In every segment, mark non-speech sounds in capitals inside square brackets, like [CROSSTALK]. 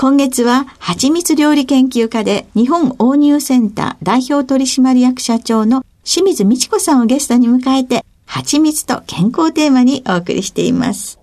今月は、蜂蜜料理研究家で日本応乳センター代表取締役社長の清水美智子さんをゲストに迎えて、蜂蜜と健康テーマにお送りしています。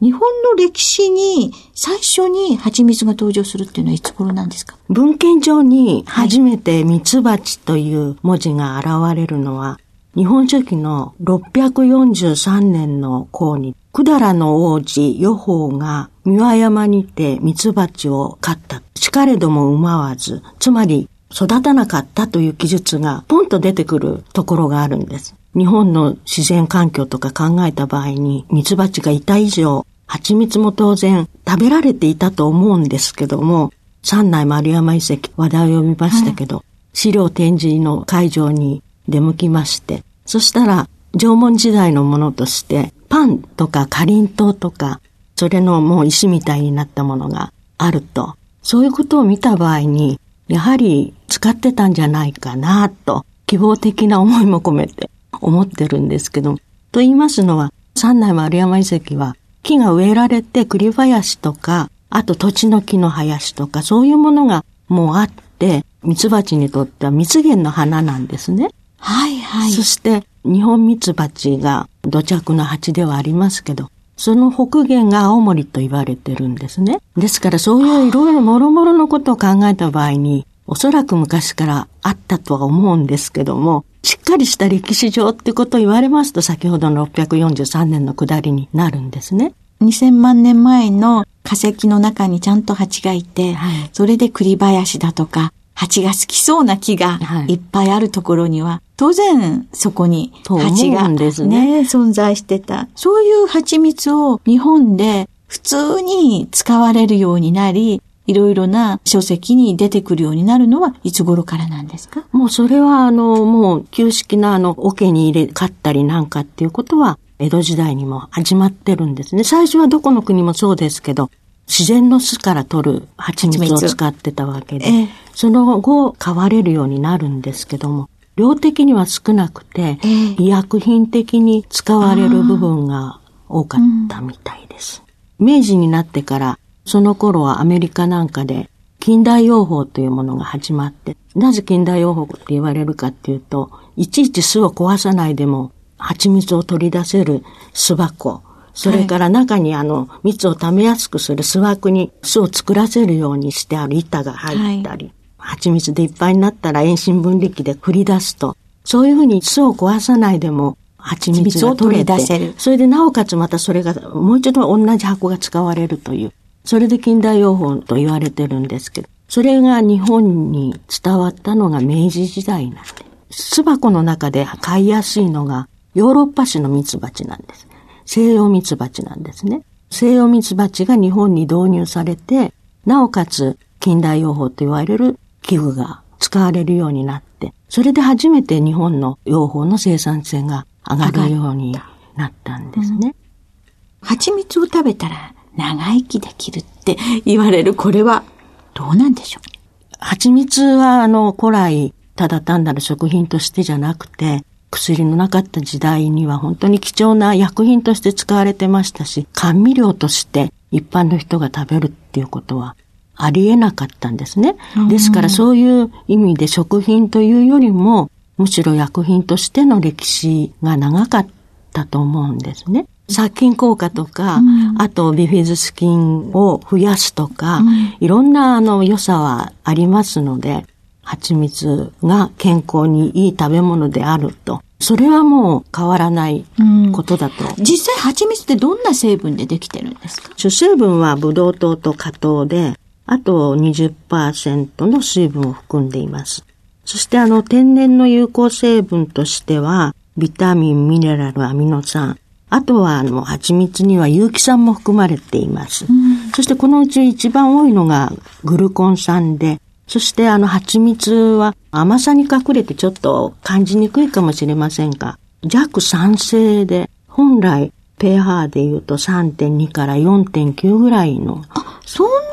日本の歴史に最初に蜂蜜が登場するっていうのはいつ頃なんですか？文献上に初めて蜜蜂という文字が現れるのは、日本書紀の643年の項に、百済の王子予報が三輪山にて蜜蜂を飼った。しかれども産まわず、つまり育たなかったという記述がポンと出てくるところがあるんです。日本の自然環境とか考えた場合に、蜜蜂がいた以上、蜂蜜も当然食べられていたと思うんですけども、三内丸山遺跡話題を読みましたけど、はい、資料展示の会場に出向きまして、そしたら縄文時代のものとして、パンとかかりんとうとか、それのもう石みたいになったものがあると、そういうことを見た場合に、やはり使ってたんじゃないかなと、希望的な思いも込めて思ってるんですけど、と言いますのは、三内丸山遺跡は木が植えられて栗林とか、あと土地の木の林とか、そういうものがもうあって、蜜蜂にとっては蜜源の花なんですね。はいはい。そして、日本蜜蜂が土着の蜂ではありますけど、その北限が青森と言われてるんですね。ですからそういういろいろ諸々のことを考えた場合に、おそらく昔からあったとは思うんですけども、しっかりした歴史上ってことを言われますと、先ほどの643年の下りになるんですね。2000万年前の化石の中にちゃんと蜂がいて、はい、それで栗林だとか、蜂が好きそうな木がいっぱいあるところには、当然そこに蜂がね、ね存在してた。そういう蜂蜜を日本で普通に使われるようになり、いろいろな書籍に出てくるようになるのはいつ頃からなんですか？もうそれはあの、もう旧式なあの、桶に入れ、買ったりなんかっていうことは、江戸時代にも始まってるんですね。最初はどこの国もそうですけど、自然の巣から取る蜂蜜を使ってたわけで、えその後買われるようになるんですけども、量的には少なくて、え医薬品的に使われる部分が多かったみたいです。うん、明治になってから、その頃はアメリカなんかで近代養蜂というものが始まって、なぜ近代養蜂って言われるかっていうと、いちいち巣を壊さないでも蜂蜜を取り出せる巣箱、それから中にあの、蜜を溜めやすくする巣枠に巣を作らせるようにしてある板が入ったり、はい、蜂蜜でいっぱいになったら遠心分離器で振り出すと、そういうふうに巣を壊さないでも蜂蜜を取れて、それでなおかつまたそれがもう一度同じ箱が使われるという、それで近代養蜂と言われてるんですけど、それが日本に伝わったのが明治時代なんで、巣箱の中で飼いやすいのがヨーロッパ種の蜜蜂なんです。西洋蜜蜂なんですね。西洋蜜蜂が日本に導入されて、なおかつ近代養蜂と言われる器具が使われるようになって、それで初めて日本の養蜂の生産性が上がるようになったんですね。うん、蜂蜜を食べたら長生きできるって言われるこれはどうなんでしょう？蜂蜜はあの古来ただ単なる食品としてじゃなくて、薬のなかった時代には本当に貴重な薬品として使われてましたし、甘味料として一般の人が食べるっていうことはありえなかったんですね。ですからそういう意味で食品というよりも、むしろ薬品としての歴史が長かったと思うんですね。殺菌効果とか、うん、あとビフィズス菌を増やすとか、うん、いろんなあの良さはありますので、蜂蜜が健康にいい食べ物であると。それはもう変わらないことだと。うん、実際蜂蜜ってどんな成分でできてるんですか？主成分はブドウ糖と果糖で、あと20%の水分を含んでいます。そしてあの天然の有効成分としては、ビタミン、ミネラル、アミノ酸、あとはあの蜂蜜には有機酸も含まれています。そしてこのうち一番多いのがグルコン酸で、そしてあの蜂蜜は甘さに隠れてちょっと感じにくいかもしれませんが、弱酸性で本来 pH で言うと3.2から4.9ぐらいの。あ、そんな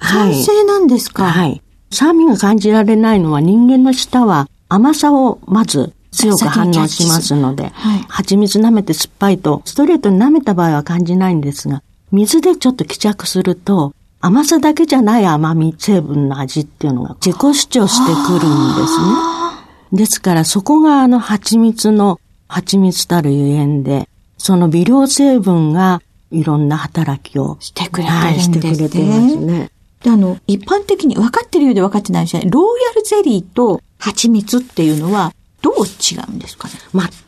酸性なんですか、はい、はい。酸味が感じられないのは人間の舌は甘さをまず強く反応しますので、はい、蜂蜜舐めて酸っぱいとストレートに舐めた場合は感じないんですが、水でちょっと希着すると甘さだけじゃない甘み成分の味っていうのが自己主張してくるんですね。ですからそこがあの蜂蜜の蜂蜜たるゆえんで、その微量成分がいろんな働きをしてくれてるんですね。はい、してくれてますね。で、あの、一般的に分かってるようで分かってないですね。ローヤルゼリーと蜂蜜っていうのはどう違うんですかね？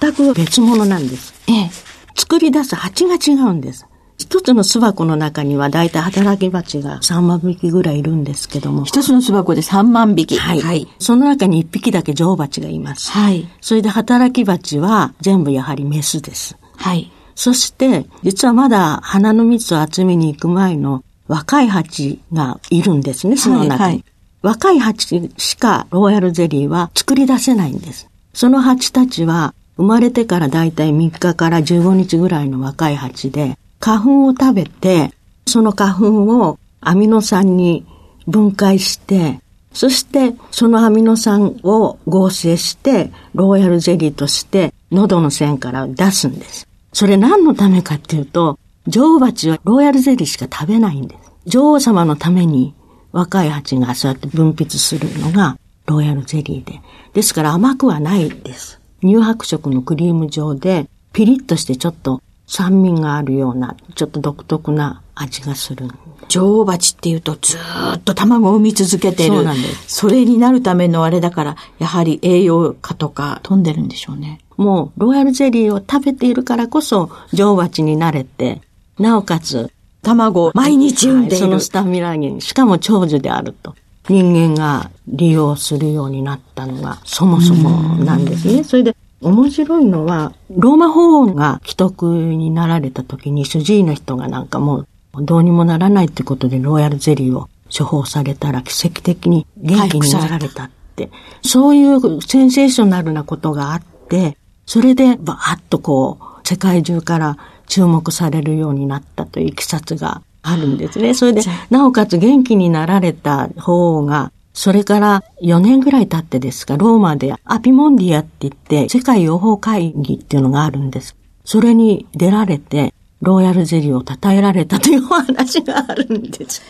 全く別物なんです。ええ。作り出す蜂が違うんです。一つの巣箱の中にはだいたい働き蜂が3万匹ぐらいいるんですけども。一つの巣箱で3万匹。はい。はい、その中に1匹だけ女王蜂がいます。はい。それで働き蜂は全部やはりメスです。はい。そして、実はまだ花の蜜を集めに行く前の若い蜂がいるんですね、その中に。はいはい、若い蜂しかローヤルゼリーは作り出せないんです。その蜂たちは生まれてからだいたい3日から15日ぐらいの若い蜂で、花粉を食べて、その花粉をアミノ酸に分解して、そしてそのアミノ酸を合成して、ローヤルゼリーとして喉の線から出すんです。それ何のためかっていうと、女王蜂はローヤルゼリーしか食べないんです。女王様のために若い蜂がそうやって分泌するのがローヤルゼリーで。ですから甘くはないです。乳白色のクリーム状で、ピリッとしてちょっと酸味があるような、ちょっと独特な味がする。女王蜂っていうとずっと卵を産み続けてる。そうなんです。それになるためのあれだから、やはり栄養価とか飛んでるんでしょうね。もう、ロイヤルゼリーを食べているからこそ、女王蜂になれて、なおかつ、卵を毎日産んでいる、はい、そのスタミナに、しかも長寿であると。人間が利用するようになったのがそもそもなんですね。それで面白いのは、ローマ法王が既得になられた時に主治医の人がなんかもうどうにもならないってことでローヤルゼリーを処方されたら奇跡的に元気になられたって、そういうセンセーショナルなことがあって、それでバーッとこう世界中から注目されるようになったといういきさつがあるんですね。それで、なおかつ元気になられた法王がそれから4年ぐらい経ってですか、ローマでアピモンディアって言って、世界養蜂会議っていうのがあるんです。それに出られて、ローヤルゼリーを称えられたというお話があるんです。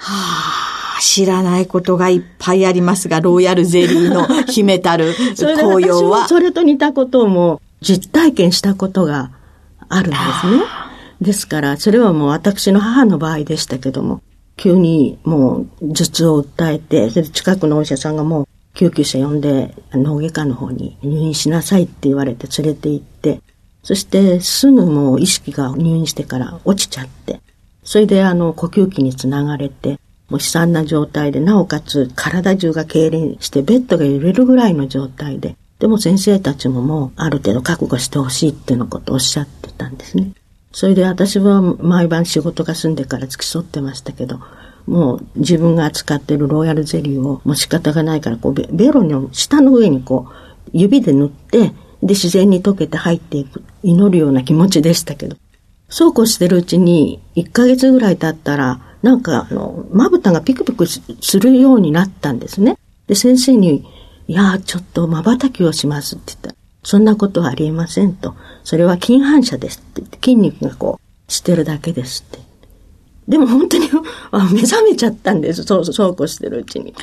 はあ、知らないことがいっぱいありますが、ローヤルゼリーの秘めたる [LAUGHS] 紅葉は。それと似たことも実体験したことがあるんですね。ですから、それはもう私の母の場合でしたけども、急にもう頭痛を訴えて、それで近くのお医者さんがもう救急車呼んで脳外科の方に入院しなさいって言われて連れて行って、そしてすぐもう意識が入院してから落ちちゃって、それであの呼吸器につながれて、もう悲惨な状態で、なおかつ体中が痙攣してベッドが揺れるぐらいの状態で、でも先生たちももうある程度覚悟してほしいっていうのことをおっしゃってたんですね。それで私は毎晩仕事が済んでから付き添ってましたけど、もう自分が扱ってるローヤルゼリーをもう仕方がないからこうベベロの下の上にこう指で塗って、で自然に溶けて入っていく、祈るような気持ちでしたけど。そうこうしてるうちに1ヶ月ぐらい経ったら、なんかあの、まぶたがピクピクするようになったんですね。で、先生にいや、ちょっと瞬きをしますって言ったら、そんなことはありえませんと。それは筋反射ですって言って、筋肉がこう、してるだけですって。でも本当に目覚めちゃったんです。そう、そうこうしてるうちに。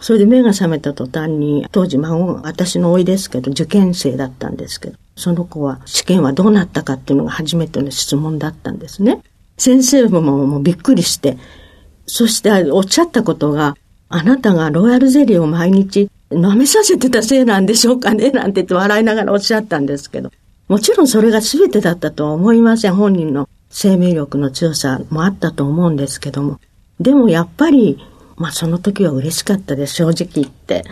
それで目が覚めた途端に、当時孫が私の甥ですけど、受験生だったんですけど、その子は試験はどうなったかっていうのが初めての質問だったんですね。先生ももうびっくりして、そしておっしゃったことが、あなたがロイヤルゼリーを毎日舐めさせてたせいなんでしょうかねなんて言って笑いながらおっしゃったんですけど、もちろんそれが全てだったとは思いません。本人の生命力の強さもあったと思うんですけども。でもやっぱり、まあその時は嬉しかったです、正直言って。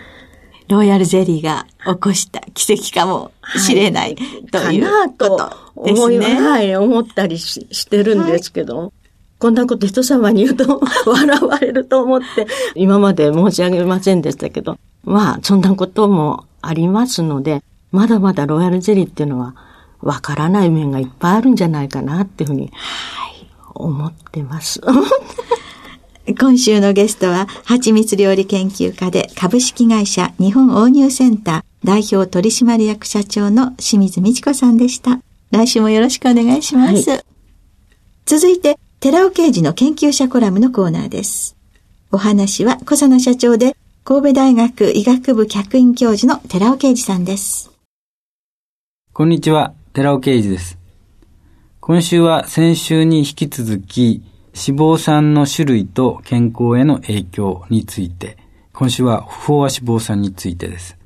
ロイヤルゼリーが起こした奇跡かもしれない、はい、ということですね。はい、思ったりししてるんですけど。はいこんなこと人様に言うと笑われると思って、今まで申し上げませんでしたけど、まあ、そんなこともありますので、まだまだロイヤルゼリーっていうのは、わからない面がいっぱいあるんじゃないかなっていうふうに、はい、思ってます。[LAUGHS] 今週のゲストは、蜂蜜料理研究家で株式会社日本応入センター代表取締役社長の清水美智子さんでした。来週もよろしくお願いします。はい、続いて、寺尾刑事の研究者コラムのコーナーです。お話は小佐野社長で神戸大学医学部客員教授の寺尾啓二さんです。こんにちは、寺尾啓二です。今週は先週に引き続き、脂肪酸の種類と健康への影響について、今週は不飽和脂肪酸についてです。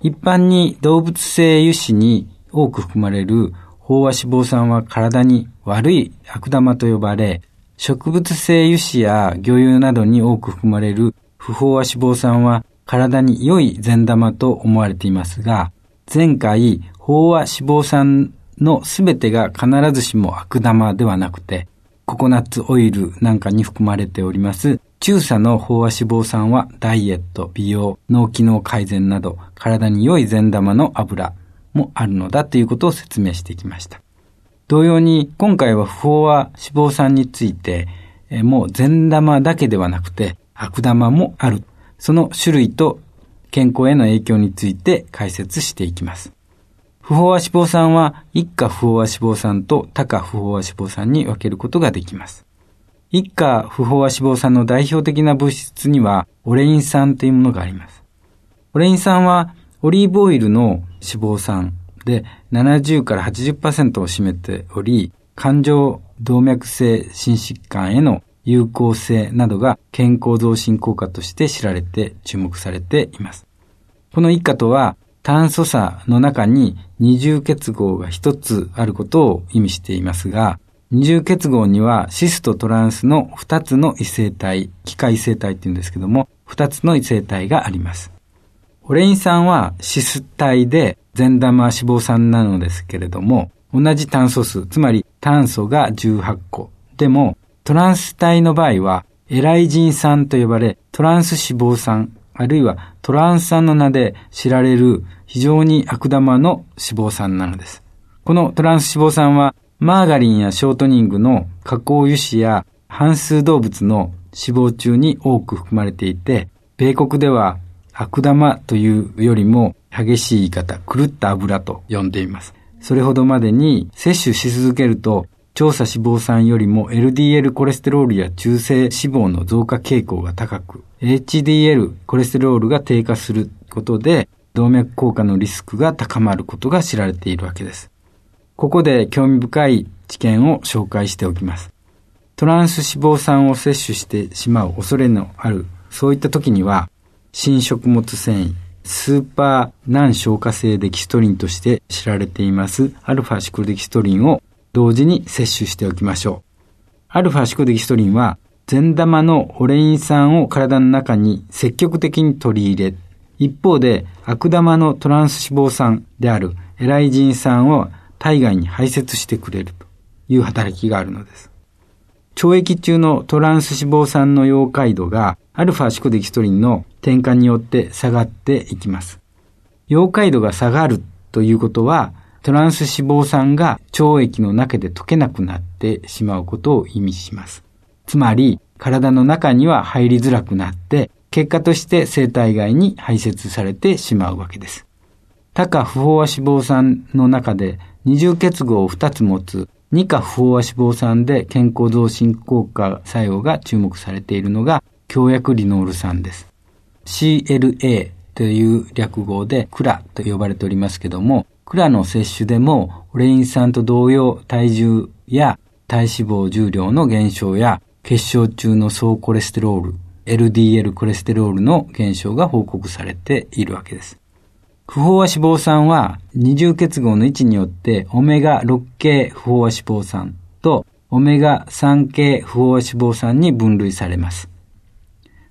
一般に動物性油脂に多く含まれる飽和脂肪酸は体に悪い悪玉と呼ばれ、植物性油脂や魚油などに多く含まれる不飽和脂肪酸は体に良い善玉と思われていますが、前回、飽和脂肪酸のすべてが必ずしも悪玉ではなくて、ココナッツオイルなんかに含まれております、中鎖の飽和脂肪酸はダイエット、美容、脳機能改善など体に良い善玉の油もあるのだということを説明してきました。同様に今回は不飽和脂肪酸について、もう善玉だけではなくて悪玉もある。その種類と健康への影響について解説していきます。不飽和脂肪酸は一価不飽和脂肪酸と多価不飽和脂肪酸に分けることができます。一価不飽和脂肪酸の代表的な物質にはオレイン酸というものがあります。オレイン酸はオリーブオイルの脂肪酸で70から80%を占めており、感情動脈性心疾患への有効性などが健康増進効果として知られて注目されています。この一価とは炭素差の中に二重結合が一つあることを意味していますが、二重結合にはシスとトランスの二つの異性体、機械異性体って言うんですけども、二つの異性体があります。オレイン酸はシス体で善玉脂肪酸なのですけれども、同じ炭素数、つまり炭素が18個。でも、トランス体の場合は、エライジン酸と呼ばれ、トランス脂肪酸、あるいはトランス酸の名で知られる非常に悪玉の脂肪酸なのです。このトランス脂肪酸はマーガリンやショートニングの加工油脂や半数動物の脂肪中に多く含まれていて、米国では悪玉というよりも激しい言い方、狂った油と呼んでいます。それほどまでに摂取し続けると調査脂肪酸よりも LDL コレステロールや中性脂肪の増加傾向が高く、HDL コレステロールが低下することで動脈硬化のリスクが高まることが知られているわけです。ここで興味深い知見を紹介しておきます。トランス脂肪酸を摂取してしまう恐れのある、そういった時には、新食物繊維、スーパー難消化性デキストリンとして知られていますアルファシクロデキストリンを同時に摂取しておきましょう。アルファシクロデキストリンは善玉のオレイン酸を体の中に積極的に取り入れ、一方で悪玉のトランス脂肪酸であるエライジン酸を体外に排泄してくれるという働きがあるのです。腸液中のトランス脂肪酸の溶解度がアルファシコデキストリンの転換によって下がっていきます。溶解度が下がるということは、トランス脂肪酸が腸液の中で溶けなくなってしまうことを意味します。つまり、体の中には入りづらくなって、結果として生体外に排泄されてしまうわけです。多価不飽和脂肪酸の中で二重結合を2つ持つ二価不飽和脂肪酸で健康増進効果作用が注目されているのが強薬リノール酸です。CLA という略語でクラと呼ばれておりますけども、クラの摂取でもオレイン酸と同様体重や体脂肪重量の減少や血小中の総コレステロール、LDL コレステロールの減少が報告されているわけです。不飽和脂肪酸は二重結合の位置によってオメガ6系不飽和脂肪酸とオメガ3系不飽和脂肪酸に分類されます。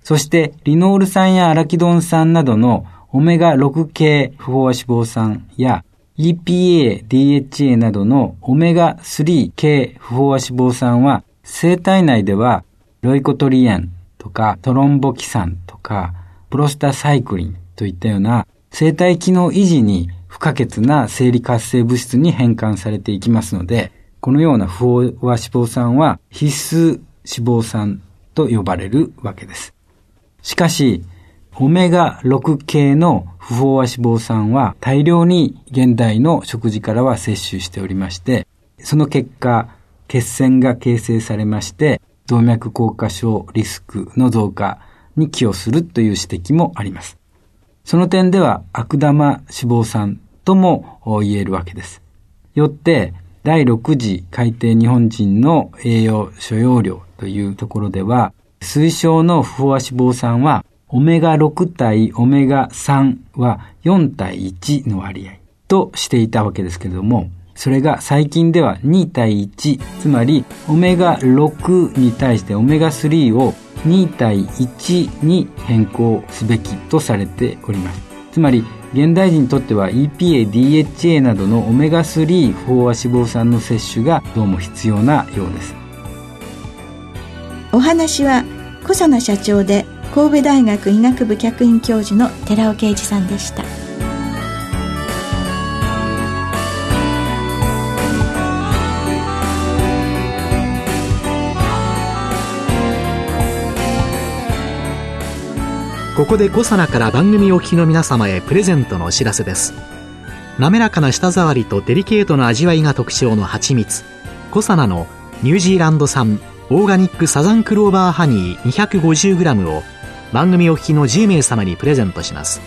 そしてリノール酸やアラキドン酸などのオメガ6系不飽和脂肪酸や EPA、DHA などのオメガ3系不飽和脂肪酸は生体内ではロイコトリエンとかトロンボキ酸とかプロスタサイクリンといったような生体機能維持に不可欠な生理活性物質に変換されていきますので、このような不飽和脂肪酸は必須脂肪酸と呼ばれるわけです。しかし、オメガ6系の不飽和脂肪酸は大量に現代の食事からは摂取しておりまして、その結果、血栓が形成されまして、動脈硬化症リスクの増加に寄与するという指摘もあります。その点では悪玉脂肪酸とも言えるわけです。よって、第6次改定日本人の栄養所要量というところでは、推奨の不飽和脂肪酸は、オメガ6対オメガ3は4対1の割合としていたわけですけれども、それが最近では2対1、つまりオメガ6に対してオメガ3を2対1に変更すべきとされております。つまり、現代人にとっては EPA、DHA などのオメガ3飽和脂肪酸の摂取がどうも必要なようです。お話は小佐奈社長で神戸大学医学部客員教授の寺尾啓二さんでした。ここでコサナから番組お聞きの皆様へプレゼントのお知らせです滑らかな舌触りとデリケートな味わいが特徴の蜂蜜コサナのニュージーランド産オーガニックサザンクローバーハニー 250g を番組お聞きの10名様にプレゼントします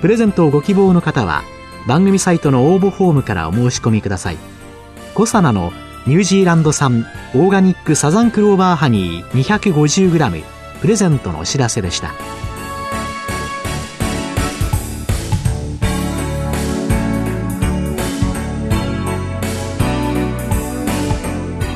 プレゼントをご希望の方は番組サイトの応募フォームからお申し込みくださいコサナのニュージーランド産オーガニックサザンクローバーハニー 250g プレゼントのお知らせでした。